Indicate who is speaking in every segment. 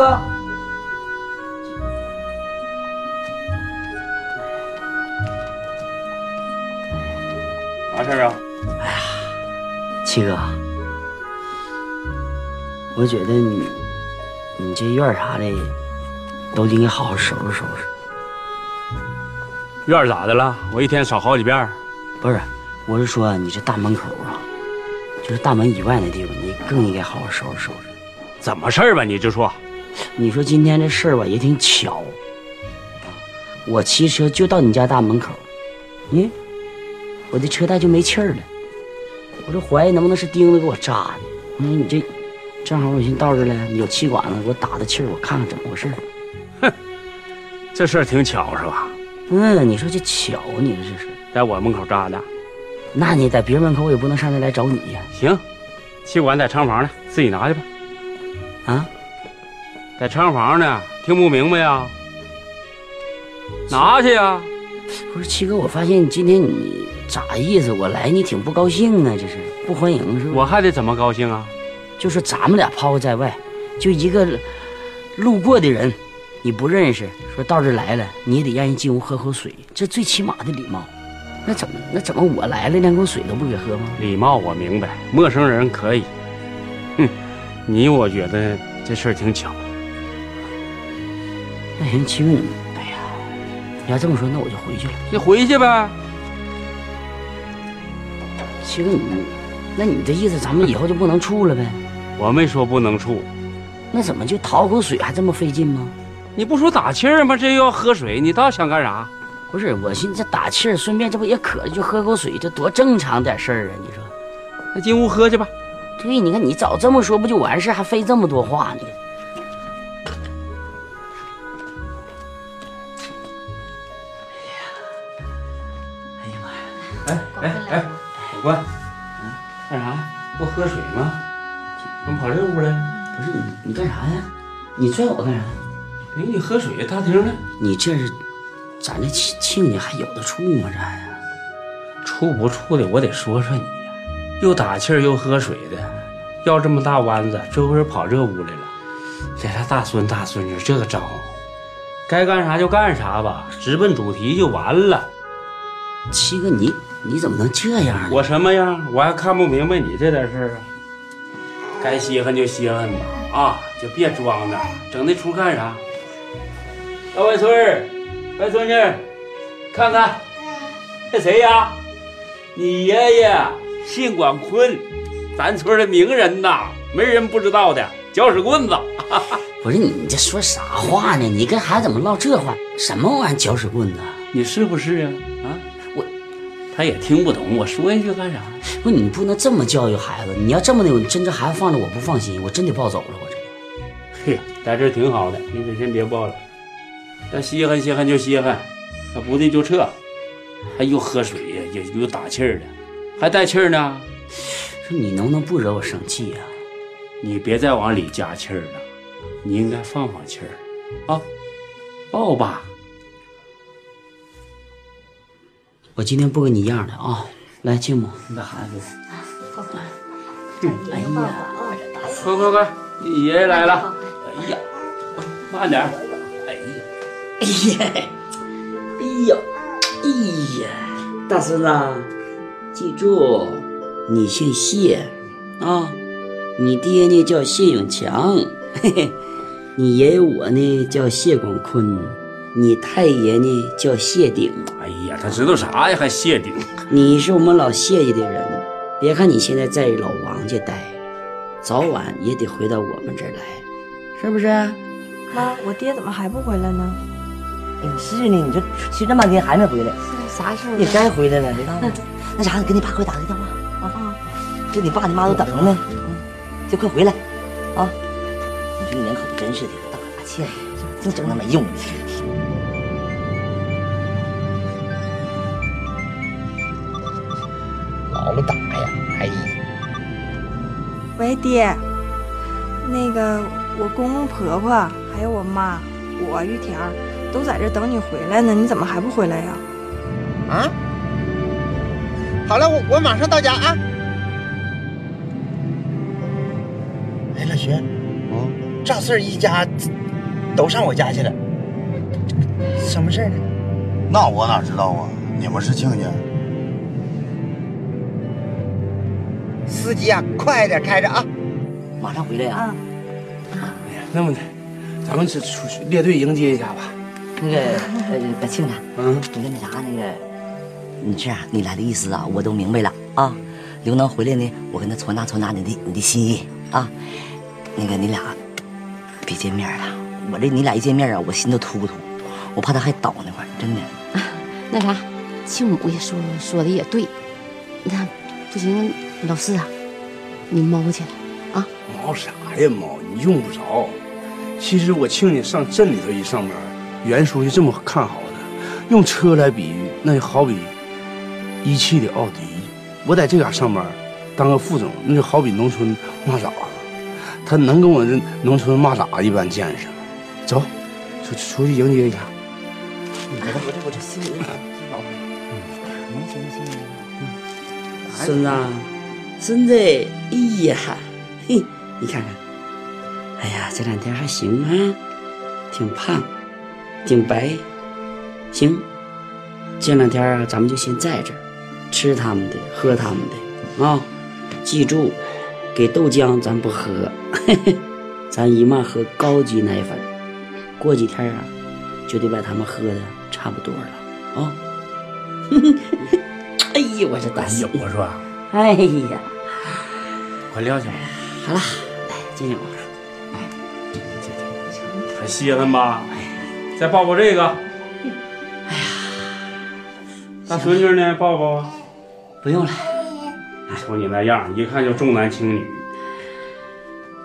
Speaker 1: 七哥，
Speaker 2: 啥事儿啊？
Speaker 1: 七哥，我觉得你，你这院啥的，都应该好好收拾收拾。
Speaker 2: 院儿咋的了？我一天扫好几遍。
Speaker 1: 不是，我是说你这大门口啊，就是大门以外的地方，你更应该好好收拾收拾。
Speaker 2: 怎么事儿吧？你就说。
Speaker 1: 你说今天这事儿吧，也挺巧。我骑车就到你家大门口，咦，我的车带就没气儿了。我这怀疑能不能是钉子给我扎的？我说你这正好我寻思到这儿了，你有气管子，给我打打气儿，我看看怎么回事哼。
Speaker 2: 这事儿挺巧是吧？
Speaker 1: 嗯，你说这巧啊，你说这是？
Speaker 2: 在我门口扎的。
Speaker 1: 那你在别人门口，我也不能上这来找你呀。
Speaker 2: 行，气管在厂房呢，自己拿去吧。
Speaker 1: 啊，
Speaker 2: 在厂房呢，听不明白呀？拿去呀！
Speaker 1: 不是七哥，我发现你今天你咋意思？我来你挺不高兴啊，这是不欢迎是吧？
Speaker 2: 我还得怎么高兴啊？
Speaker 1: 就是咱们俩抛在外，就一个路过的人，你不认识，说到这儿来了，你也得让人进屋喝口水，这最起码的礼貌。那怎么那怎么我来了连口水都不给喝吗？
Speaker 2: 礼貌我明白，陌生人可以。哼，你我觉得这事儿挺巧。
Speaker 1: 那行，七哥你，哎呀，你要这么说，那我就回去了。
Speaker 2: 你回去呗。
Speaker 1: 七哥你，那你这意思咱们以后就不能处了呗？
Speaker 2: 我没说不能处，
Speaker 1: 那怎么就讨口水还这么费劲吗？
Speaker 2: 你不说打气儿吗？这又要喝水，你倒想干啥？
Speaker 1: 不是，我寻思这打气儿，顺便这不也渴了，就喝口水，这多正常点事儿啊！你说，
Speaker 2: 那进屋喝去吧。
Speaker 1: 对，你看你早这么说不就完事儿，还费这么多话呢？你拽我干啥？
Speaker 2: 领你喝水，大厅呢？
Speaker 1: 你这是咱这亲亲家还有的处吗？这呀，
Speaker 2: 处不处的，我得说说你呀。又打气儿又喝水的，要这么大弯子，这会儿跑这屋来了，给他大孙大孙女这个招呼，该干啥就干啥吧，直奔主题就完了。
Speaker 1: 七哥，你你怎么能这样呢？
Speaker 2: 我什么样？我还看不明白你这点事儿啊！该稀罕就稀罕吧，啊，就别装了，整那出干啥？大外孙儿，外孙女，看看，这谁呀？你爷爷姓管坤，咱村的名人呐，没人不知道的，搅屎棍子。
Speaker 1: 不是你，你这说啥话呢？你跟孩子怎么唠这话？什么玩意儿搅屎棍子？
Speaker 2: 你是不是啊？他也听不懂，我说一句干啥？
Speaker 1: 不，你不能这么教育孩子。你要这么的，真这孩子放着我不放心，我真得抱走了。我这
Speaker 2: 嘿，在这挺好的，你可先别抱了。那稀罕稀罕就稀罕，那不对就撤。还又喝水呀，也又打气儿的，还带气儿呢。
Speaker 1: 说你能不能不惹我生气呀、
Speaker 2: 你别再往里加气儿了，你应该放放气儿啊。抱吧，
Speaker 1: 我今天不跟你一样的啊！来，继母，你把孩子给我。哎呀，
Speaker 2: 快快快，你爷爷来了。哎呀，慢点。
Speaker 1: 哎呀，哎呀，哎呀，哎呀，大孙子，记住，你姓谢啊，你爹呢叫谢永强，嘿嘿，你爷爷我呢叫谢广坤，你太爷呢叫谢顶，
Speaker 2: 哎呀，他知道啥呀？还谢顶？
Speaker 1: 你是我们老谢家的人。别看你现在在老王家待，早晚也得回到我们这儿来，是不是？
Speaker 3: 妈，我爹怎么还不回来呢？
Speaker 4: 哎是呢，你这去这半天还没回来，
Speaker 3: 啥时候
Speaker 4: 也该回来了。知道吗。那啥，你给你爸快打个电话啊！这你爸你妈都等着呢，嗯，就快回来啊！你说你两口子真是的，大把气，净整那没用的。老打呀！哎呀，
Speaker 3: 喂，爹，那个我公公婆婆还有我妈，我玉田都在这等你回来呢，你怎么还不回来呀？
Speaker 5: 啊，好了，我我马上到家啊。哎，老徐，嗯，赵四一家都上我家去了，什么事儿呢？
Speaker 6: 那我哪知道啊？你们是亲家，
Speaker 5: 司机啊，快点开着啊！
Speaker 4: 马上回来啊！
Speaker 7: 哎呀那么的，咱们是出去列队迎接一下吧。
Speaker 4: 那个呃，把庆家，
Speaker 7: 嗯，
Speaker 4: 你那那啥那个，你这样你来的意思啊，我都明白了啊。刘能回来呢，我跟他传达传达你的你的心意啊。那个你俩别见面了，我这你俩一见面啊，我心都突突，我怕他还倒那块儿，真的。
Speaker 8: 那啥，庆母也说说的也对，那不行，老四啊，你猫去了啊？
Speaker 7: 猫啥呀猫？你用不着。其实我亲家上镇里头一上班，袁书记这么看好的，用车来比喻，那就好比一汽的奥迪。我在这嘎上班，当个副总，那就好比农村蚂蚱，他能跟我这农村蚂蚱一般见识吗？走，出出去迎接一下。
Speaker 4: 我这我这我这心里老苦，能行不行？
Speaker 1: 孙子，孙子，哎呀，嘿，你看看，哎呀，这两天还行啊，挺胖，挺白，行。这两天啊，咱们就先在这儿，吃他们的，喝他们的啊。记住，给豆浆咱不喝，嘿嘿，咱姨妈喝高级奶粉。过几天啊，就得把他们喝的差不多了啊。哎呀，我这大
Speaker 2: 有啊是吧？
Speaker 1: 哎呀，
Speaker 2: 快撂下吧，
Speaker 1: 好了，来进去吧。
Speaker 2: 还稀罕吧？再抱抱这个。
Speaker 1: 哎呀，
Speaker 2: 大孙女呢？抱抱。
Speaker 1: 不用了，
Speaker 2: 瞅你那样，一看就重男轻女。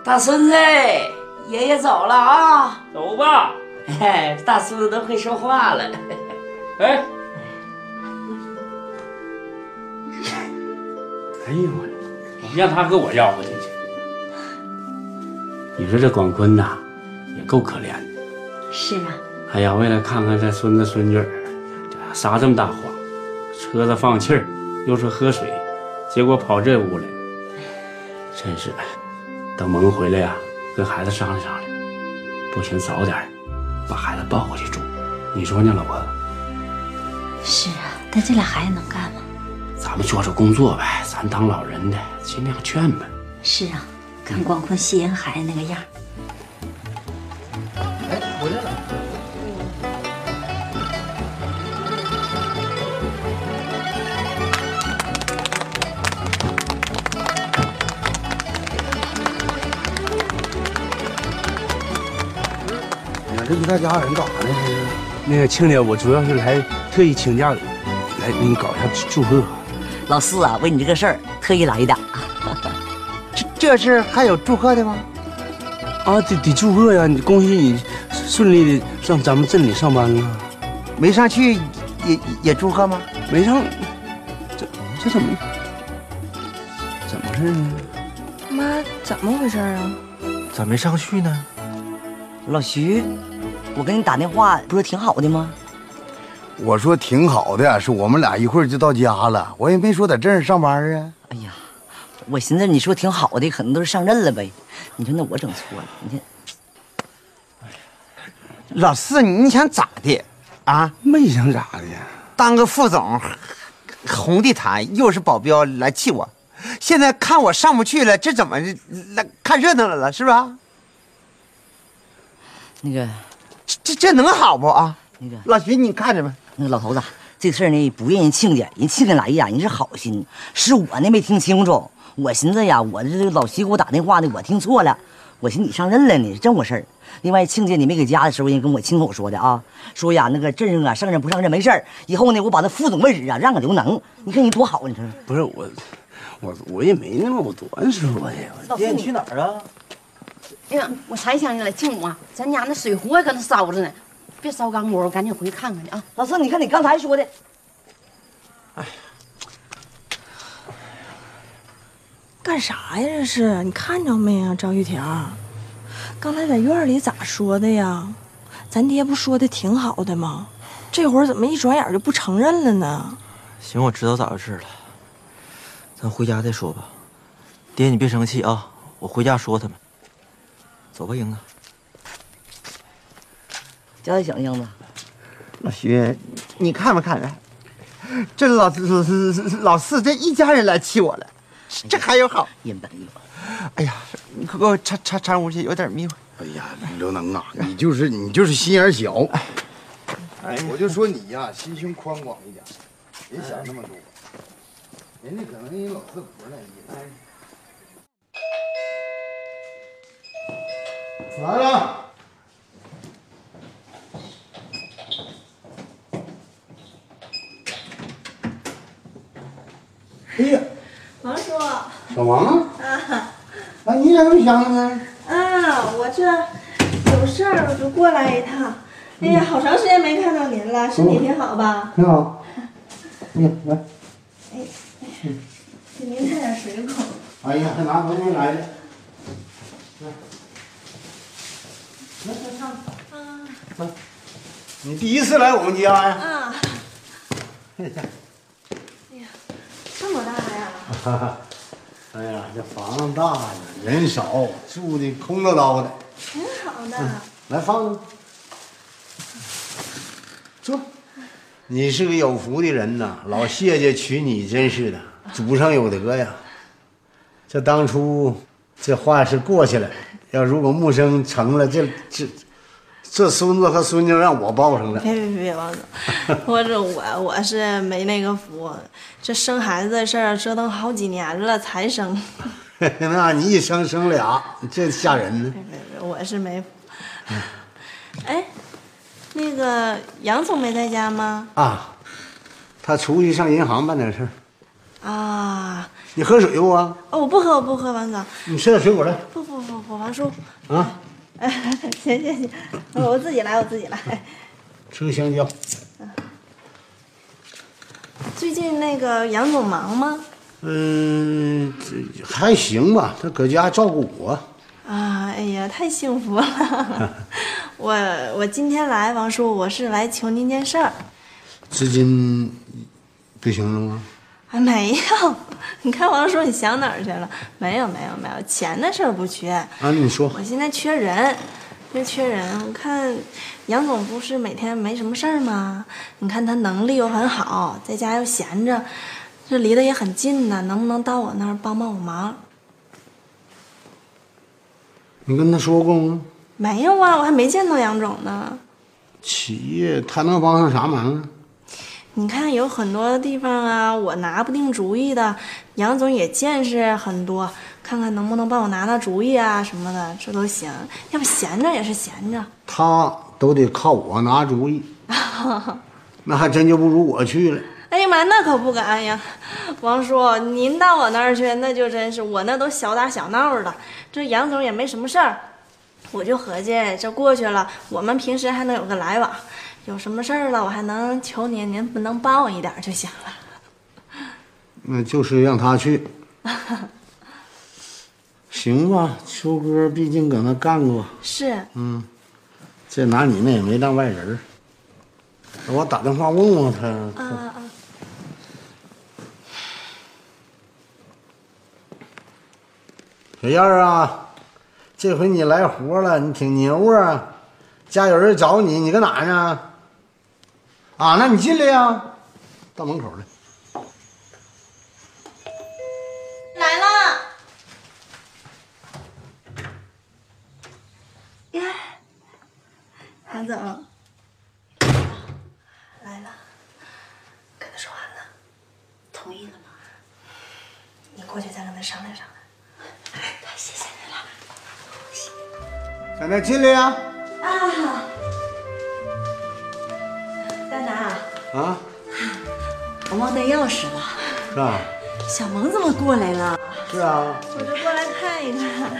Speaker 1: 大孙子，爷爷走了啊。
Speaker 2: 走吧。
Speaker 1: 哎，大孙子都会说话了。
Speaker 2: 哎。哎呦我，让他给我要回去去。你说这广坤呐，也够可怜的。
Speaker 8: 是啊，
Speaker 2: 哎呀，为了看看这孙子孙女撒这么大谎，车子放气儿，又说喝水，结果跑这屋来，真是。等萌回来呀，跟孩子商量商量，不行早点把孩子抱回去住。你说呢，老婆？
Speaker 8: 是啊，但这俩孩子能干吗？
Speaker 2: 咱们做做工作呗，咱当老人的尽量劝呗。
Speaker 8: 是啊，看广坤稀罕孩子那个样。
Speaker 5: 哎，回来了。
Speaker 6: 你看这一大家人干啥呢？这是
Speaker 7: 那个亲家，我主要是来特意请假来给你搞一下祝贺。
Speaker 4: 老四啊，为你这个事儿特意来的。
Speaker 5: 这这事还有祝贺的吗？
Speaker 7: 啊，得得祝贺呀！你恭喜你顺利的上咱们镇里上班了。
Speaker 5: 没上去也也祝贺吗？
Speaker 7: 没上，这这怎么怎么回事呢？
Speaker 3: 妈，怎么回事啊？
Speaker 5: 咋没上去呢？
Speaker 4: 老徐，我给你打电话不是挺好的吗？
Speaker 6: 我说挺好的，是我们俩一会儿就到家了，我也没说在镇上上班啊。
Speaker 4: 哎呀，我寻思你说挺好的，可能都是上任了呗。你说那我整错了，你看。
Speaker 5: 老四，你想咋的啊？
Speaker 7: 没想咋的，
Speaker 5: 当个副总，红地毯又是保镖来气我，现在看我上不去了，这怎么来看热闹来了是吧？
Speaker 4: 那个，
Speaker 5: 这这这能好不啊？
Speaker 4: 那个
Speaker 5: 老徐，你看着吧。
Speaker 4: 那个老头子，这事儿呢不怨人亲家，人亲家来呀，人是好心，是我呢没听清楚。我寻思呀，我这老徐给我打电话呢，我听错了。我寻思你上任了呢，是这么回事儿。另外，亲家你没搁家的时候，人跟我亲口说的啊，说呀那个镇上啊上任不上任没事儿，以后呢我把那副总位置啊让给刘能。你看人多好，你说
Speaker 7: 不是我，我我也没那么多说呀。
Speaker 4: 爹，你去哪儿啊？
Speaker 8: 哎呀，我才想起来，继母啊，咱家那水壶还搁那烧着呢，别烧干锅，我赶紧回去看看去啊。
Speaker 4: 老四，你看你刚才说的，
Speaker 3: 干啥呀？这是你看着没呀，张玉婷？刚才在院里咋说的呀？咱爹不说的挺好的吗？这会儿怎么一转眼就不承认了呢？
Speaker 9: 行，我知道咋回事了，咱回家再说吧。爹，你别生气啊，我回家说他们。走吧，英子。
Speaker 4: 交代想英子，
Speaker 5: 老徐，你看没看着？这老老老四这一家人来气我了，这还有好？哎呀，你快给我搀搀搀屋去，有点迷糊。
Speaker 6: 哎呀，刘能啊，你就是你就是心眼小。哎，我就说你呀，心胸宽广一点，别想那么多。人家可能人老四不是那意思来了。哎呀，
Speaker 3: 王叔，
Speaker 6: 小王啊，你咋又想了呢？
Speaker 3: 啊，我这有事儿，我就过来一趟。哎呀，好长时间没看到您了，身体挺好吧？
Speaker 6: 挺好。嗯，来。
Speaker 3: 哎，给您带点水果。
Speaker 6: 哎呀，还拿东西来的。来，来上。
Speaker 3: 啊
Speaker 6: 来，你第一次来我们家呀？
Speaker 3: 啊！
Speaker 6: 哈哈。哎呀，这房子大呀，人少，住的空落落的。
Speaker 3: 挺好的。
Speaker 6: 来放着。坐。你是个有福的人呐，老谢家娶你真是的，祖上有德呀。这当初这话是过去了，要如果木生成了，这这这孙子和孙女让我抱上了。
Speaker 3: 别别别，王总，我这我我是没那个福，这生孩子的事儿折腾好几年了才生。
Speaker 6: 那你一生生俩，这吓人呢。
Speaker 3: 别别别，我是没福。哎，那个杨总没在家吗？
Speaker 6: 啊，他出去上银行办点事儿。
Speaker 3: 啊，
Speaker 6: 你喝水不啊？
Speaker 3: 哦，我不喝，我不喝，王总。
Speaker 6: 你吃点水果来。
Speaker 3: 不不不不，王叔。
Speaker 6: 啊，
Speaker 3: 哎，行行行，我自己来，我自己来。
Speaker 6: 吃个香蕉。
Speaker 3: 最近那个杨总忙吗？
Speaker 6: 嗯，这还行吧，他搁家照顾我。
Speaker 3: 啊，哎呀，太幸福了！我我今天来，王叔，我是来求您件事儿。
Speaker 6: 资金不行了吗？
Speaker 3: 啊，没有，你看王叔，你想哪儿去了？没有没有没有，钱的事儿不缺。
Speaker 6: 啊，你说。
Speaker 3: 我现在缺人，就缺人。我看杨总不是每天没什么事儿吗？你看他能力又很好，在家又闲着，这离得也很近呢，能不能到我那儿帮帮我忙？
Speaker 6: 你跟他说过吗？
Speaker 3: 没有啊，我还没见到杨总呢。
Speaker 6: 企业他能帮上啥忙啊？
Speaker 3: 你看有很多地方啊，我拿不定主意的，杨总也见识很多，看看能不能帮我拿拿主意啊什么的，这都行。要不闲着也是闲着。
Speaker 6: 他都得靠我拿主意，那还真就不如我去了。
Speaker 3: 哎呀妈，那可不敢呀，王叔，您到我那儿去，那就真是我那都小打小闹的。这杨总也没什么事儿，我就合计这过去了，我们平时还能有个来往。有什么事儿了，我还能求您，您不能帮我一点就行了。
Speaker 6: 那就是让他去。行吧，秋哥毕竟搁那干过。
Speaker 3: 是。
Speaker 6: 嗯，这拿你那也没当外人我打电话问问他。
Speaker 3: 啊啊！
Speaker 6: 小燕儿啊，这回你来活了，你挺牛啊！家有人找你，你搁哪呢？啊，那你进来呀，到门口来。
Speaker 3: 来了。呀，韩总，来了，跟他说完了，同意了吗？你过去再跟他商量商量。太 谢谢你了。
Speaker 6: 在那进来呀。
Speaker 3: 啊，大拿，
Speaker 6: 啊，
Speaker 3: 我忘带钥匙了。
Speaker 6: 是啊？
Speaker 3: 小萌怎么过来了？
Speaker 6: 是啊。
Speaker 3: 我就过来看一看。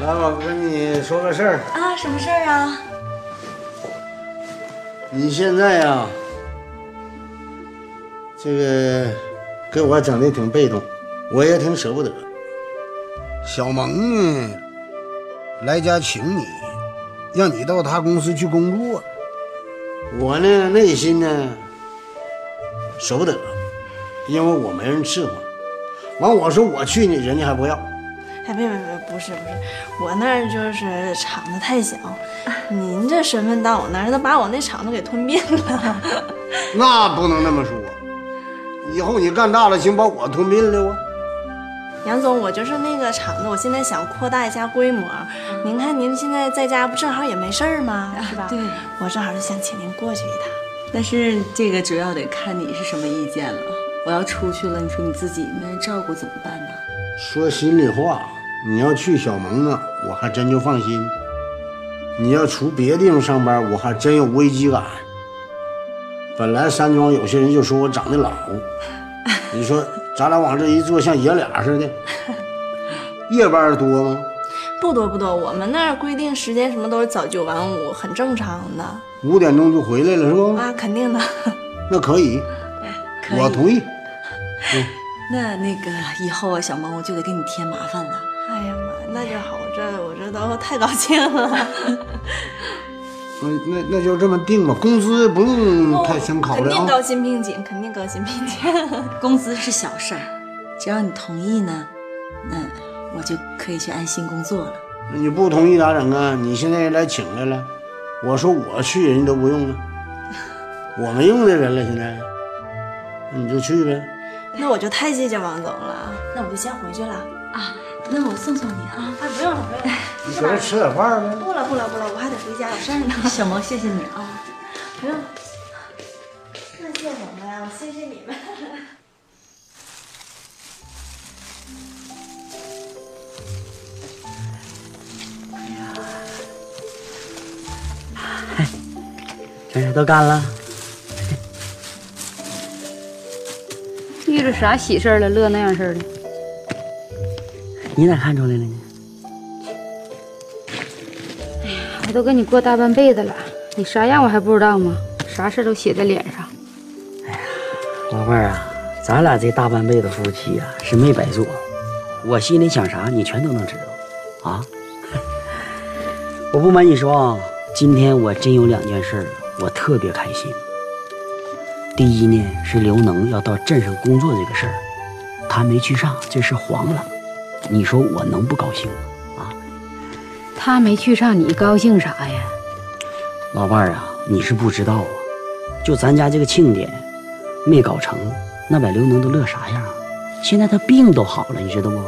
Speaker 6: 来，我跟你说个事儿。
Speaker 3: 啊，什么事儿啊？
Speaker 6: 你现在呀，这个给我整的挺被动，我也挺舍不得。小萌呢，来家请你，让你到他公司去工作。我呢，内心呢舍不得，因为我没人伺候。完，我说我去呢，人家还不要。
Speaker 3: 哎，别别别，不是不是，我那儿就是厂子太小，您这身份到我那儿，他把我那厂子给吞并了。
Speaker 6: 那不能那么说，以后你干大了，行把我吞并了啊！
Speaker 3: 杨总，我就是那个厂子，我现在想扩大一下规模。您看您现在在家不正好也没事儿吗？是吧？
Speaker 10: 对，
Speaker 3: 我正好就想请您过去一趟。
Speaker 10: 但是这个主要得看你是什么意见了。我要出去了，你说你自己没人照顾怎么办呢？
Speaker 6: 说心里话，你要去小蒙那，我还真就放心；你要出别地方上班，我还真有危机感。本来山庄有些人就说我长得老，你说咱俩往这一坐，像爷俩似的。夜班多吗？
Speaker 3: 不多不多，我们那儿规定时间什么都是早九晚五，很正常的。
Speaker 6: 五点钟就回来了是不？
Speaker 3: 啊，肯定的。
Speaker 6: 那可以，
Speaker 10: 可以
Speaker 6: 我同意。
Speaker 10: 那那个以后啊，小萌我就得给你添麻烦了。
Speaker 3: 哎呀妈，那就好，我这我这都太高兴了。
Speaker 6: 那那那就这么定吧，工资不用太深考虑啊。
Speaker 3: 肯定高薪聘请，肯定高薪聘请。
Speaker 10: 工资是小事儿，只要你同意呢，那我就可以去安心工作了。
Speaker 6: 那你不同意咋整啊？你现在来请来了，我说我去人家都不用了，我没用的人了，现在，那你就去呗。
Speaker 3: 那我就太谢谢王总了，那我就先回去了
Speaker 10: 啊。那我送送你啊。
Speaker 3: 哎，不用了，不用了。
Speaker 6: 你搁这吃点饭呗。
Speaker 3: 不了，不了，不了，我还得回家有事儿呢。
Speaker 10: 小萌，谢谢你啊。
Speaker 3: 不用了。那谢什么呀？我谢谢你们。
Speaker 1: 这事都干了。
Speaker 11: 遇着啥喜事儿了？乐那样式的。
Speaker 1: 你咋看出来了呢？
Speaker 11: 我都跟你过大半辈子了，你啥样我还不知道吗？啥事都写在脸上。
Speaker 1: 哎呀老伴儿啊，咱俩这大半辈子夫妻啊，是没白做。我心里想啥，你全都能知道啊。我不瞒你说啊，今天我真有两件事，我特别开心。第一呢，是刘能要到镇上工作这个事儿，他没去上，这事黄了。你说我能不高兴吗？
Speaker 11: 他没去上，你高兴啥呀？
Speaker 1: 老伴儿啊，你是不知道啊，就咱家这个庆典没搞成，那把刘能都乐啥样？现在他病都好了，你知道不？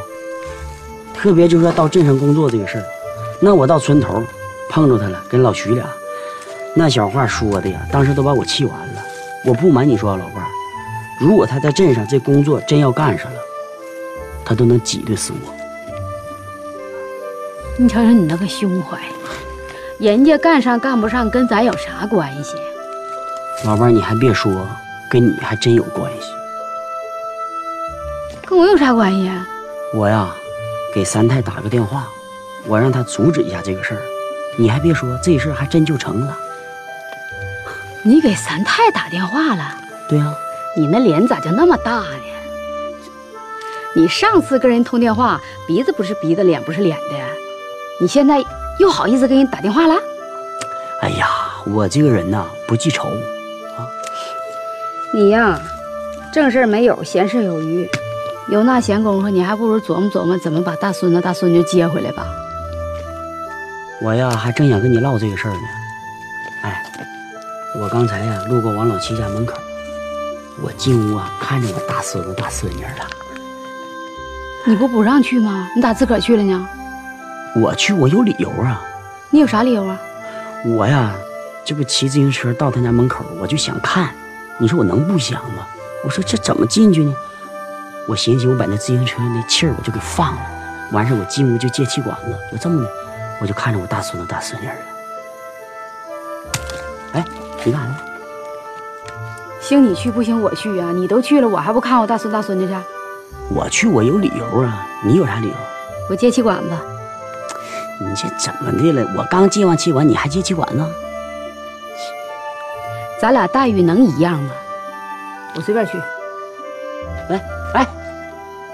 Speaker 1: 特别就是说到镇上工作这个事儿，那我到村头碰着他了，跟老徐俩那小话说的呀，当时都把我气完了。我不瞒你说，老伴儿，如果他在镇上这工作真要干上了，他都能挤兑死我。
Speaker 11: 你瞅瞅你那个胸怀，人家干上干不上跟咱有啥关系？
Speaker 1: 老伴儿，你还别说，跟你还真有关系。
Speaker 11: 跟我有啥关系啊？
Speaker 1: 我呀，给三太打个电话，我让他阻止一下这个事儿。你还别说，这事儿还真就成了。
Speaker 11: 你给三太打电话了？
Speaker 1: 对呀、
Speaker 11: 你那脸咋就那么大呢？你上次跟人通电话，鼻子不是鼻子，脸不是脸的，你现在又好意思给人打电话了？
Speaker 1: 哎呀，我这个人呐，不记仇啊。
Speaker 11: 你呀，正事没有，闲事有余。有那闲工夫，你还不如琢磨琢磨怎么把大孙子、大孙女接回来吧。
Speaker 1: 我呀还正想跟你唠这个事儿呢。哎，我刚才呀路过王老七家门口，我进屋啊看见我大孙子大孙女了。
Speaker 11: 你不不让去吗？你咋自个儿去了呢？
Speaker 1: 我去，我有理由啊。
Speaker 11: 你有啥理由啊？
Speaker 1: 我呀，这不骑自行车到他家门口，我就想看。你说我能不想吗？我说这怎么进去呢？我寻思我把那自行车那气儿我就给放了，完事儿我进屋就借气管子，就这么的，我就看着我大孙子大孙女了。哎，你干啥呢？
Speaker 11: 行你去不行我去啊！你都去了，我还不看我大孙大孙女去？
Speaker 1: 我去，我有理由啊。你有啥理由？
Speaker 11: 我借气管子。
Speaker 1: 你这怎么的了？我刚借完气管，你还借气管呢？
Speaker 11: 咱俩待遇能一样吗？我随便去。
Speaker 1: 来，哎，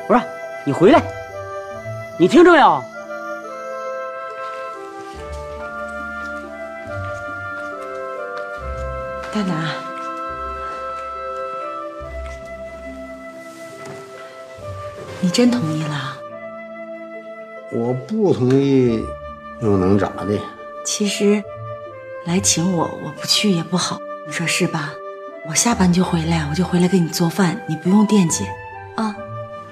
Speaker 1: 不是你回来，你听着没有？
Speaker 10: 大拿，你真同意了？
Speaker 6: 我不同意，又能咋的？
Speaker 10: 其实，来请我，我不去也不好，你说是吧？我下班就回来，我就回来给你做饭，你不用惦记，啊。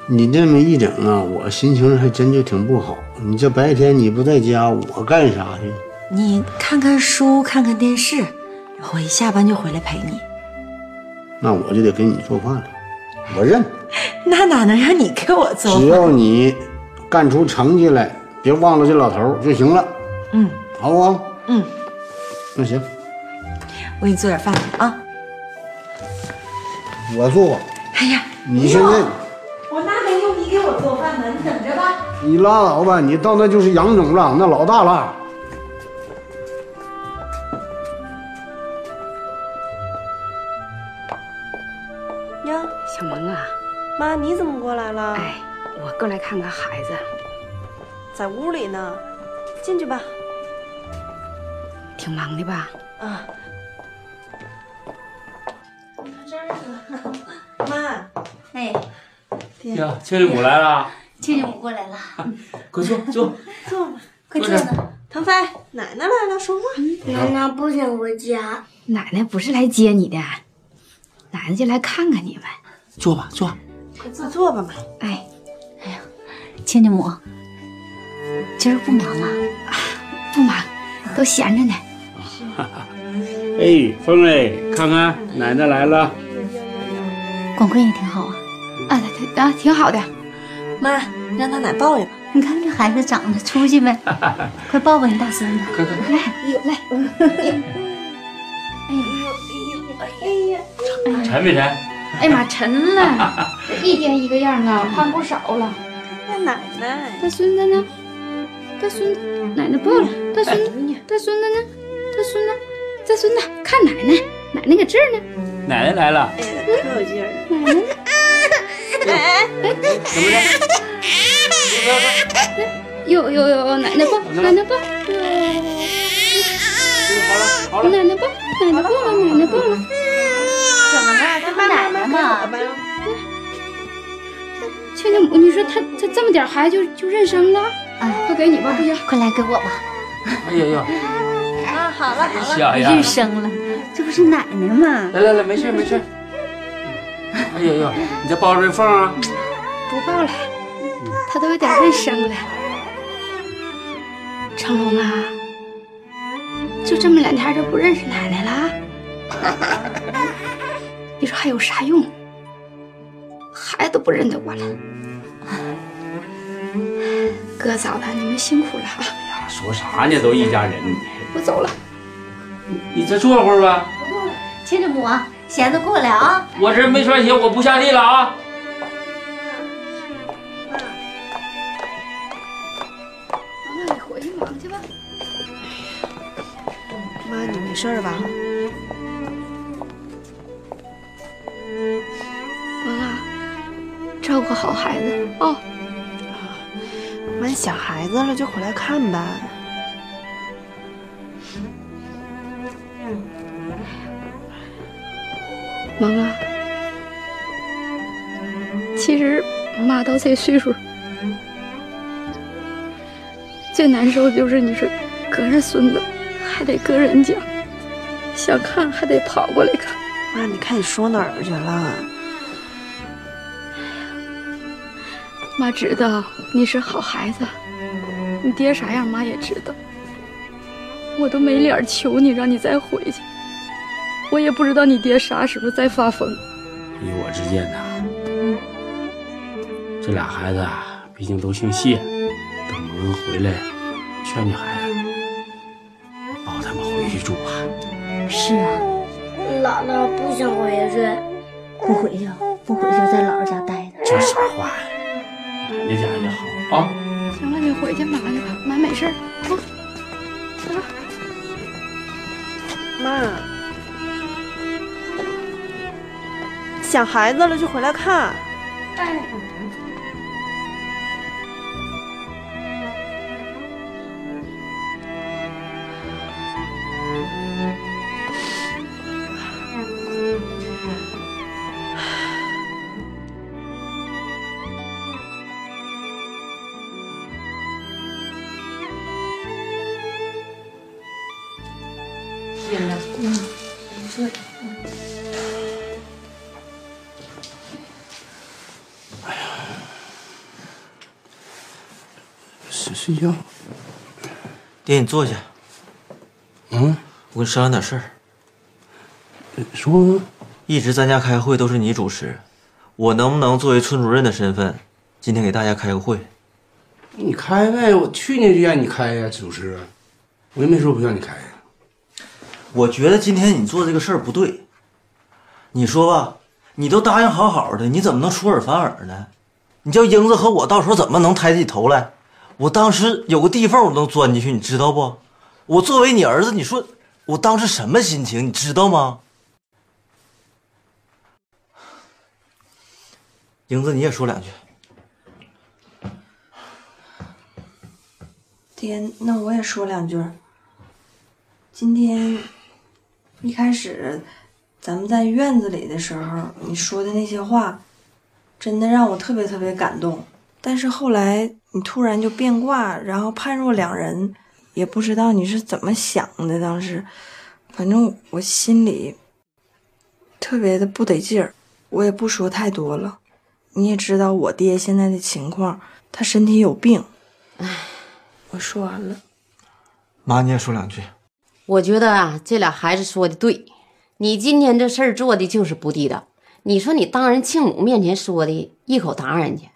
Speaker 6: 你这么一整啊，我心情还真就挺不好。你这白天你不在家，我干啥去？
Speaker 10: 你看看书，看看电视，我一下班就回来陪你。
Speaker 6: 那我就得给你做饭了，我认。
Speaker 10: 那哪能让你给我做？
Speaker 6: 只要你干出成绩来，别忘了这老头就行了。
Speaker 10: 嗯，
Speaker 6: 好不好？
Speaker 10: 嗯，
Speaker 6: 那行，
Speaker 10: 我给你做点饭啊。
Speaker 6: 我做吧。
Speaker 10: 哎呀，
Speaker 6: 你现在
Speaker 10: 我哪能用你给我做饭呢？你等着吧。
Speaker 6: 你拉倒吧，你到那就是杨总了，那老大了。
Speaker 3: 呀，
Speaker 11: 小萌啊，
Speaker 3: 妈，你怎么过来了？
Speaker 11: 哎，我过来看看孩子，
Speaker 3: 在屋里呢，进去吧。
Speaker 11: 挺忙的吧？
Speaker 3: 啊。这儿呢，妈，
Speaker 12: 哎，
Speaker 2: 呀，亲家母来了，
Speaker 12: 亲家母过来了，
Speaker 2: 快坐 坐。
Speaker 3: 坐吧，
Speaker 12: 快坐呢。
Speaker 3: 腾飞，奶奶来了，说话。
Speaker 12: 奶奶不想回家。
Speaker 11: 奶奶不是来接你的，奶奶就来看看你们。
Speaker 2: 坐吧，坐。
Speaker 3: 快坐坐吧，妈。
Speaker 11: 哎，
Speaker 12: 哎呀，亲家母，今儿不忙啊？
Speaker 11: 不忙，都闲着呢。
Speaker 2: 哎，凤哎，看看奶奶来了。
Speaker 12: 广坤也挺好啊。
Speaker 11: 啊，啊，挺好的。
Speaker 3: 妈，让他奶抱一抱。
Speaker 12: 你看这孩子长得出息没？快抱抱你大孙子。
Speaker 2: 快快
Speaker 11: 来，来。
Speaker 12: 哎呦哎呦哎呀！
Speaker 2: 沉没沉？
Speaker 11: 哎呀妈，沉了，一天一个样啊，胖不少了。
Speaker 3: 那奶奶，
Speaker 11: 大孙子呢？大孙子，奶奶抱了。大孙子，大孙子呢？大孙子，大孙子，看奶奶，奶奶搁这儿呢。
Speaker 2: 奶奶来了。
Speaker 3: 可有劲儿。
Speaker 11: 奶奶。
Speaker 2: 怎么着？
Speaker 11: 有有有，奶奶抱，奶奶抱。
Speaker 2: 好了好了，
Speaker 11: 奶奶抱，奶奶抱了，奶奶抱了。
Speaker 12: 怎么了？这不奶奶吗？
Speaker 11: 亲家母，你说他他这么点孩子就就认生了？
Speaker 12: 哎，
Speaker 11: 快给你吧，不行，
Speaker 12: 快来给我吧。
Speaker 2: 哎呀呀！
Speaker 3: 啊，好了好了，
Speaker 12: 认生了，这不是奶奶吗？
Speaker 2: 来来来，没事没事。哎呀呀，你再抱着凤啊？
Speaker 11: 不抱了，他都有点认生了。成龙啊，就这么两天就不认识奶奶了？你说还有啥用？孩子都不认得我了。哥嫂子，你们辛苦了啊！
Speaker 2: 哎呀，说啥呢？都一家人。
Speaker 11: 我走了。
Speaker 2: 你再坐会儿吧。
Speaker 12: 亲家母，闲着过来啊。
Speaker 2: 我这没穿鞋，我不下地了啊。
Speaker 11: 那你回去忙去吧。
Speaker 3: 妈，你没事吧？
Speaker 11: 萌啊，照顾好孩子啊。
Speaker 3: 妈，想孩子了就回来看呗。
Speaker 11: 萌啊，其实妈到这岁数，最难受的就是你是隔着孙子还得隔人家，想看还得跑过来看。
Speaker 3: 妈，你看你说哪儿去了？
Speaker 11: 妈知道你是好孩子，你爹啥样妈也知道。我都没脸求你，让你再回去。我也不知道你爹啥时候再发疯。
Speaker 2: 依我之见呐，这俩孩子啊，毕竟都姓谢，等蒙恩回来，劝劝孩子，抱他们回去住吧。
Speaker 12: 是啊，
Speaker 13: 姥姥不想回去，
Speaker 12: 不回去，不回去在姥姥家待着。
Speaker 2: 这啥话呀？奶奶家也好啊。
Speaker 11: 行了，你回去忙去吧，妈没事儿啊。走吧。
Speaker 3: 妈，想孩子了就回来看。
Speaker 13: 哎。
Speaker 12: 睡
Speaker 7: 睡觉。
Speaker 9: 爹，你坐下。
Speaker 7: 嗯，
Speaker 9: 我跟你商量点事儿。
Speaker 7: 说，
Speaker 9: 一直咱家开会都是你主持，我能不能作为村主任的身份，今天给大家开个会？
Speaker 7: 你开呗，我去年就让你开呀，主持。我又没说不让你开呀。
Speaker 9: 我觉得今天你做这个事儿不对。你说吧，你都答应好好的，你怎么能出尔反尔呢？你叫英子和我到时候怎么能抬起头来？我当时有个地缝我能钻进去，你知道不？我作为你儿子，你说我当时什么心情，你知道吗？英子，你也说两句。
Speaker 14: 爹，那我也说两句。今天一开始咱们在院子里的时候，你说的那些话，真的让我特别特别感动。但是后来你突然就变卦，然后判若两人，也不知道你是怎么想的。当时，反正我心里特别的不得劲儿。我也不说太多了，你也知道我爹现在的情况，他身体有病。唉，我说完了。
Speaker 9: 妈，你也说两句。
Speaker 8: 我觉得啊，这俩孩子说的对，你今天这事儿做的就是不地道。你说你当人亲母面前说的，一口答人家，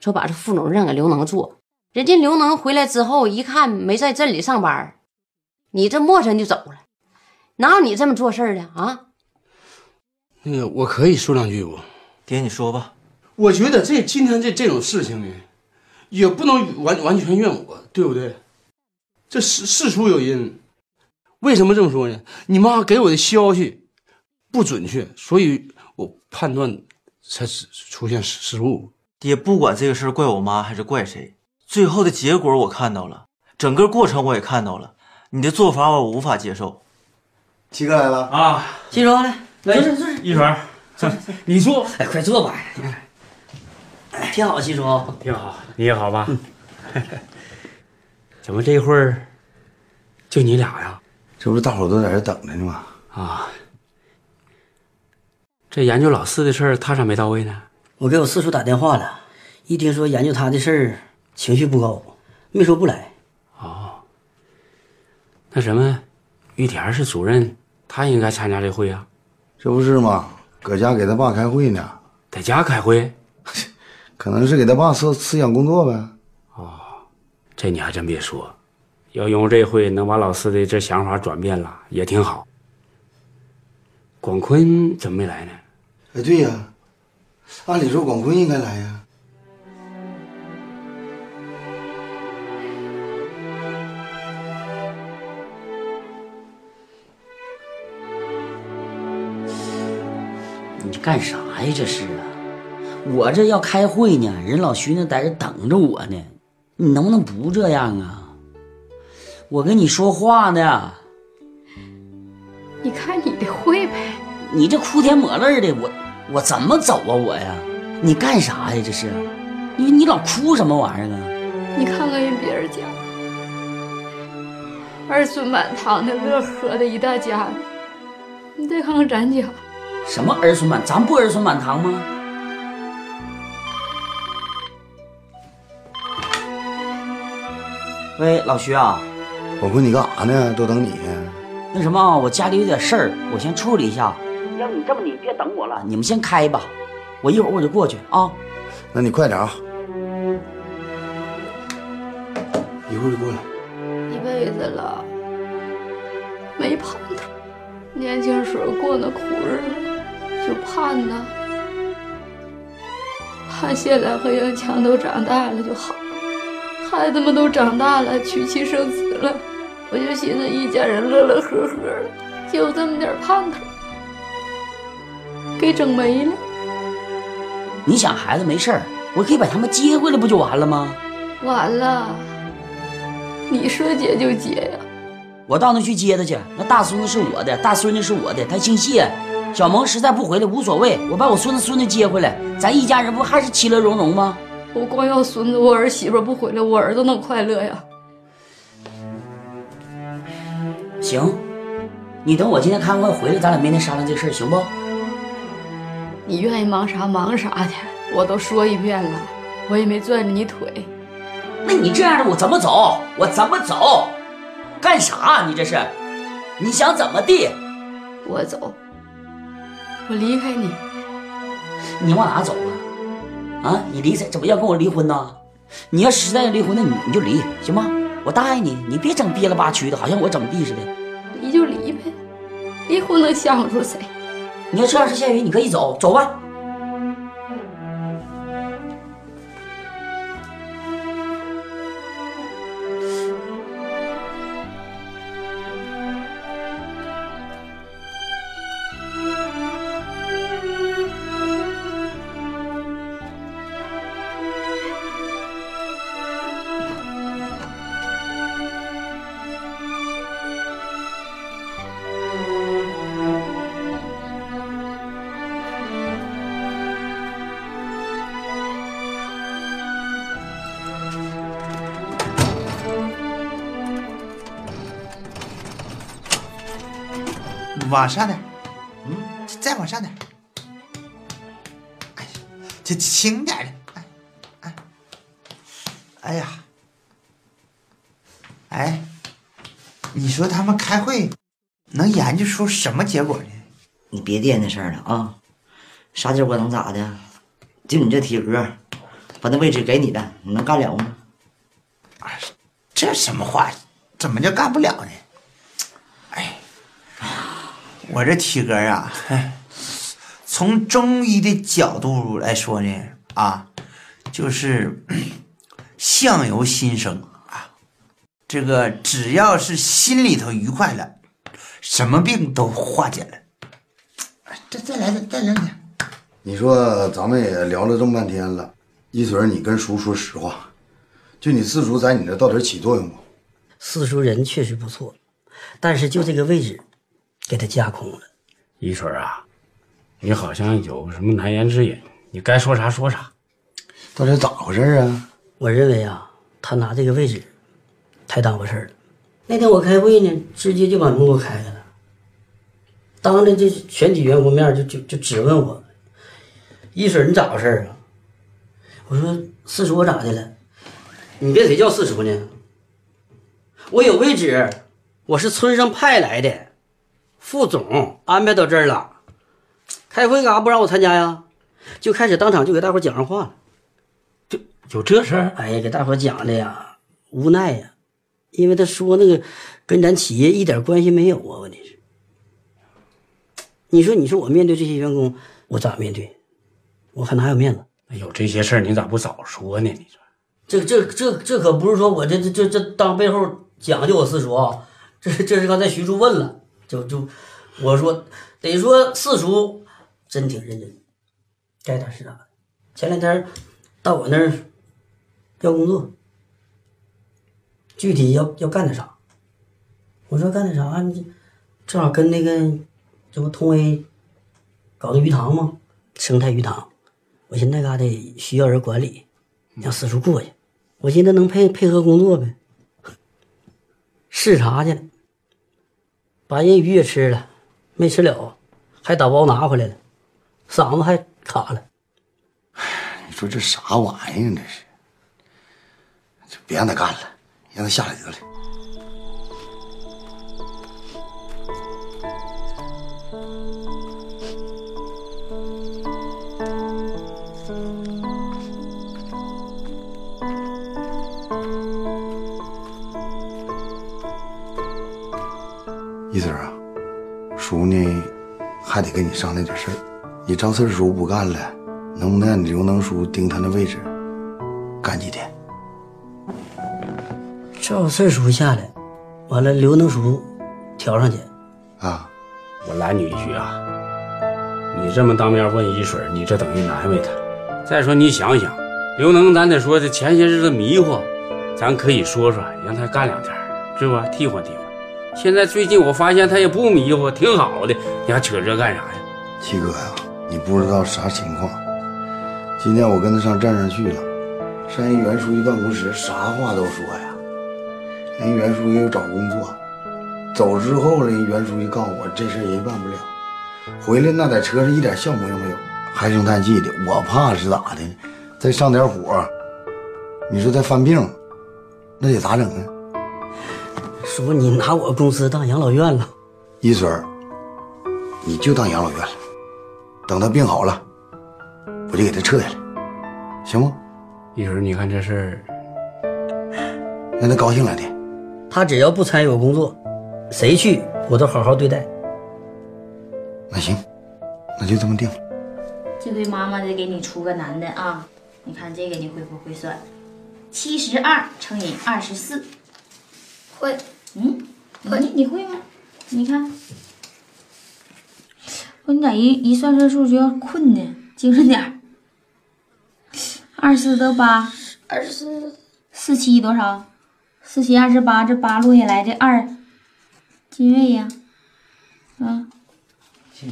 Speaker 8: 说把这副总让给刘能做，人家刘能回来之后一看没在镇里上班，你这陌生就走了，哪有你这么做事的啊？
Speaker 7: 那个我可以说两句不？
Speaker 9: 爹，你说吧。
Speaker 7: 我觉得这今天这这种事情呢，也不能完完全怨我，对不对？这事事出有因。为什么这么说呢？你妈给我的消息不准确，所以我判断才出现失失误。
Speaker 9: 爹，不管这个事儿怪我妈还是怪谁，最后的结果我看到了，整个过程我也看到了。你的做法我无法接受。
Speaker 6: 七哥来了
Speaker 2: 啊！
Speaker 1: 七叔来，
Speaker 2: 来
Speaker 1: 坐这坐这。
Speaker 2: 一传，你坐。
Speaker 1: 哎，快坐吧。挺好，七叔。
Speaker 2: 挺好，你也好吧？怎么这会儿就你俩呀？
Speaker 6: 这不是大伙都在这等着呢吗？
Speaker 2: 啊，这研究老四的事儿，他咋没到位呢？
Speaker 1: 我给我四叔打电话了，一听说研究他的事儿，情绪不高，没说不来。
Speaker 2: 哦，那什么，玉田是主任，他应该参加这会啊。
Speaker 6: 这不是吗？搁家给他爸开会呢。
Speaker 2: 在家开会？
Speaker 6: 可能是给他爸思思想工作呗。
Speaker 2: 哦，这你还真别说。要用这会能把老四的这想法转变了，也挺好。广坤怎么没来呢？
Speaker 6: 哎，对呀，按理说广坤应该来呀。
Speaker 1: 你干啥呀？这是啊，我这要开会呢，人老徐呢在这等着我呢，你能不能不这样啊？我跟你说话呢，
Speaker 11: 你开你的会呗。
Speaker 1: 你这哭天抹泪的，我我怎么走啊我呀？你干啥呀这是？你你老哭什么玩意儿啊？
Speaker 11: 你看看人别人家，儿孙满堂的，乐呵的一大家子。你再看看咱家，
Speaker 1: 什么儿孙满，咱不儿孙满堂吗？喂，老徐啊，
Speaker 15: 我问你干啥呢？都等你呢。
Speaker 1: 那什么啊，我家里有点事儿，我先处理一下。要不你这么，你别等我了，你们先开吧，我一会儿我就过去啊。
Speaker 15: 那你快点啊，一会儿就过来。
Speaker 11: 一辈子了，没盼头。年轻时候过那苦日子，就盼他，盼现在和杨强都长大了就好，孩子们都长大了，娶妻生子了，我就寻思一家人乐乐呵呵的，就这么点盼头，给整没了。
Speaker 1: 你想孩子没事儿，我可以把他们接回来，不就完了吗？
Speaker 11: 完了，你说接就接呀。
Speaker 1: 我到那去接他去，那大孙子是我的，大孙女是我的，他姓谢。小萌实在不回来无所谓，我把我孙子孙女接回来，咱一家人不还是其乐融融吗？
Speaker 11: 我光要孙子，我儿媳妇不回来，我儿子能快乐呀？
Speaker 1: 行，你等我今天看完回来，咱俩明天商量这事儿，行不？
Speaker 11: 你愿意忙啥忙啥去，我都说一遍了，我也没拽着你腿。
Speaker 1: 那你这样的我怎么走？我怎么走？干啥？你这是？你想怎么地？
Speaker 11: 我走，我离开你。
Speaker 1: 你往哪走啊？啊，你离谁？怎么要跟我离婚呢？你要实在要离婚，那你你就离，行吗？我答应你，你别整憋了吧屈的，好像我怎么地似的。
Speaker 11: 离就离呗，离婚能吓唬住谁？
Speaker 1: 你要这样是下雨，你可以走，走吧。
Speaker 16: 往上点，嗯，再往上点。哎呀，这轻点的，哎，哎，哎呀，哎，你说他们开会能研究出什么结果呢？
Speaker 4: 你别惦那事儿了啊，啥结果能咋的？就你这体格，把那位置给你的，你能干了吗？
Speaker 16: 这什么话？怎么就干不了呢？哎，我这体格啊，从中医的角度来说呢，啊，就是相由心生啊。这个只要是心里头愉快了，什么病都化解了。这再来点，再来点。
Speaker 15: 你说咱们也聊了这么半天了，一水儿，你跟叔说实话，就你四叔在你这到底起作用不？
Speaker 17: 四叔人确实不错，但是就这个位置，给他架空了。
Speaker 2: 一水啊，你好像有什么难言之隐，你该说啥说啥。
Speaker 15: 到底咋回事啊？
Speaker 17: 我认为啊，他拿这个位置太当回事了。那天我开会呢，直接就把门给我开开了，当着这全体员工面就就就质问我：“一水，你咋回事啊？”我说：“四叔，我咋的了？你跟谁叫四叔呢？我有位置，我是村上派来的，副总安排到这儿了。开会干啥不让我参加呀？就开始当场就给大伙讲上话了。
Speaker 2: 就有这事儿？
Speaker 17: 哎呀，给大伙讲的呀，无奈呀，因为他说那个跟咱企业一点关系没有啊，问题是。你说，你说我面对这些员工，我咋面对？我还哪有面子？
Speaker 2: 有这些事儿，你咋不早说呢？你说
Speaker 17: 这这这这可不是说我这这这这当背后讲究我四叔啊，这这是刚才徐叔问了，就就我说得说四叔真挺认真，该咋是咋的。前两天到我那儿要工作，具体要要干点啥？我说干点啥？你正好跟那个这不通威搞的鱼塘吗？生态鱼塘，我寻思那嘎达需要人管理，让四叔过去。我寻思能配配合工作呗。视察去了，把人鱼也吃了，没吃了，还打包拿回来了，嗓子还卡了。
Speaker 15: 你说这啥玩意儿？这是，就别让他干了，让他下来得了。还得跟你商量点事儿。你赵四叔不干了，能不能让你刘能叔盯他那位置，干几天？
Speaker 17: 赵四叔下来，完了刘能叔调上去。
Speaker 15: 啊，
Speaker 2: 我拦你一句啊，你这么当面问一水，你这等于难为他。再说你想想，刘能，咱得说这前些日子迷糊，咱可以说说，让他干两天，是吧？替换替换。现在最近我发现他也不迷糊，挺好的，你还扯这干啥呀？
Speaker 15: 七哥呀，你不知道啥情况。今天我跟他上镇上去了，上人袁书记办公室，啥话都说呀。人袁书记又找工作，走之后了，人袁书记告诉我这事儿人办不了。回来那在车上一点笑模样没有，唉声叹气的。我怕是咋的，再上点火，你说再犯病，那得咋整啊？
Speaker 17: 叔，你拿我公司当养老院了？
Speaker 15: 一水儿，你就当养老院了。等他病好了，我就给他撤下来，行不？
Speaker 2: 一水儿，你看这事儿，
Speaker 15: 让他高兴两天。
Speaker 17: 他只要不参与我工作，谁去我都好好对待。
Speaker 15: 那行，那就这么定了。
Speaker 18: 这回妈妈得给你出个难的啊！你看这个你会不会算？七十二乘以二十四，
Speaker 13: 会。
Speaker 18: 嗯，你你会吗？你看，我你咋一一算算数就要困呢？精神点儿。二四得八，
Speaker 13: 二十四，
Speaker 18: 四七多少？四七二十八，这八落下来，这二进位呀？啊？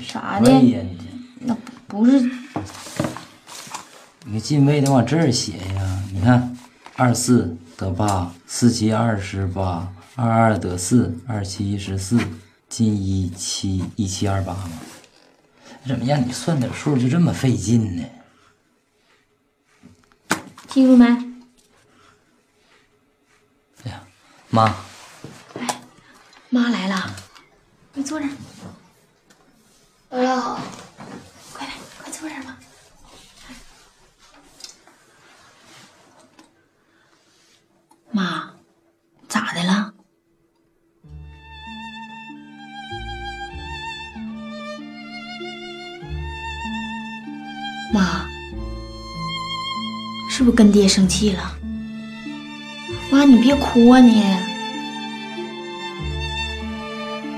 Speaker 18: 啥的？那不是
Speaker 19: 你进位得往这儿写呀。你看，二四得八，四七二十八。二二得四，二七一十四，进一七一七二八嘛？怎么让你算点数就这么费劲呢？
Speaker 18: 记住没？
Speaker 19: 哎呀，妈！
Speaker 18: 妈来了，快坐这儿。
Speaker 13: 姥姥好，
Speaker 18: 快来，快坐这儿吧。妈，是不是跟爹生气了？妈，你别哭啊你！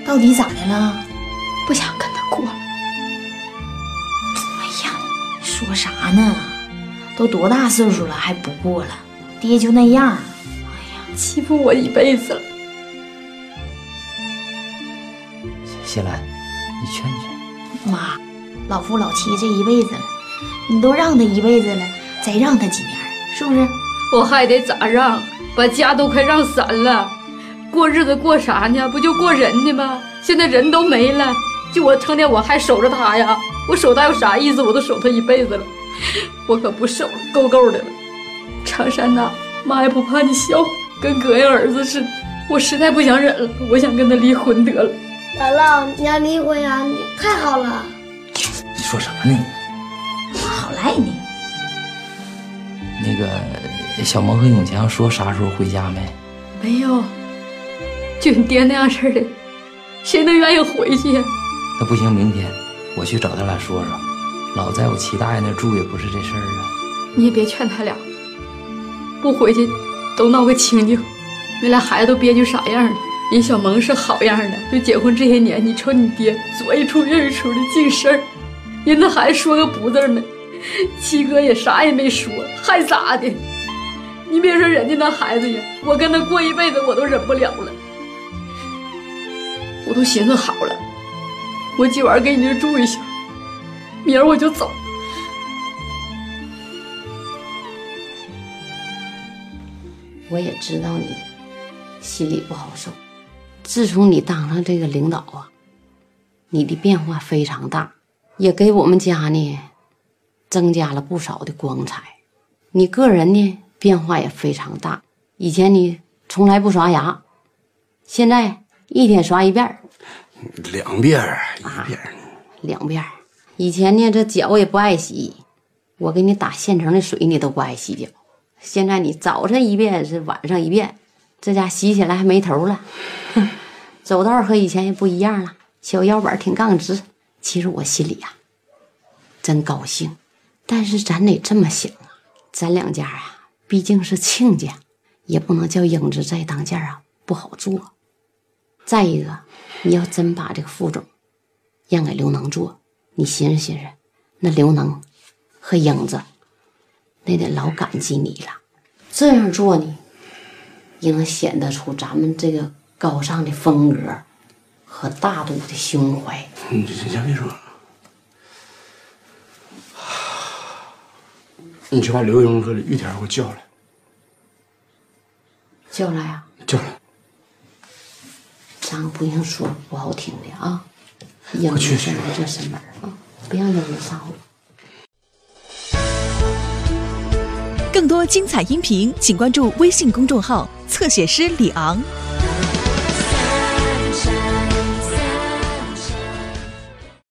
Speaker 18: 到底咋的了？
Speaker 11: 不想跟他过了。
Speaker 18: 哎呀，说啥呢？都多大岁数了还不过了？爹就那样。
Speaker 11: 哎呀欺负我一辈子了。
Speaker 19: 谢兰，你劝劝
Speaker 18: 妈，老夫老妻这一辈子了，你都让他一辈子了，再让他几年，是不是？
Speaker 11: 我还得咋让？把家都快让散了，过日子过啥呢？不就过人呢吗？现在人都没了，就我成天我还守着他呀？我守他有啥意思？我都守他一辈子了，我可不守了，够够的了。长山呐，妈也不怕你笑。跟哥呀儿子似的，我实在不想忍了，我想跟他离婚得了。
Speaker 13: 姥姥，你要离婚呀？你太好了。
Speaker 19: 你说什么呢？
Speaker 18: 我好赖你。
Speaker 19: 那个小萌和永强说啥时候回家没？
Speaker 11: 没有，就你爹那样式的，谁能愿意回去呀？
Speaker 19: 那不行，明天我去找他俩说说。老在我齐大爷那住也不是这事儿啊。
Speaker 11: 你也别劝他俩，不回去。都闹个清净，那俩孩子都憋屈啥样了？人小萌是好样的，就结婚这些年，你瞅你爹左一出右一出的净事儿，人那孩子说个不字没，七哥也啥也没说，还咋的？你别说人家那孩子呀，我跟他过一辈子我都忍不了了，我都寻思好了，我今晚给你这住一宿，明儿我就走。
Speaker 8: 我也知道你心里不好受，自从你当上这个领导啊，你的变化非常大，也给我们家呢增加了不少的光彩。你个人呢变化也非常大，以前你从来不刷牙，现在一天刷一遍儿
Speaker 7: 两遍儿一遍儿，
Speaker 8: 两遍儿。以前呢这脚也不爱洗，我给你打现成的水你都不爱洗脚，现在你早晨一遍是晚上一遍，这家洗起来还没头了。走道和以前也不一样了，小腰板挺杠直。其实我心里呀、真高兴，但是咱得这么想啊，咱两家啊毕竟是亲家，也不能叫英子在当家啊不好做。再一个，你要真把这个副总让给刘能做，你寻思寻思，那刘能和英子那得老感激你了。这样做呢，也能显得出咱们这个高尚的风格和大度的胸怀。
Speaker 7: 你先先别说，你去把刘英和玉田给我叫来，
Speaker 8: 叫来啊，
Speaker 7: 叫来。
Speaker 8: 咱不用说不好听的啊，英子现在这身板啊，别让英子上火。
Speaker 20: 更多精彩音频，请关注微信公众号“侧写师李昂”。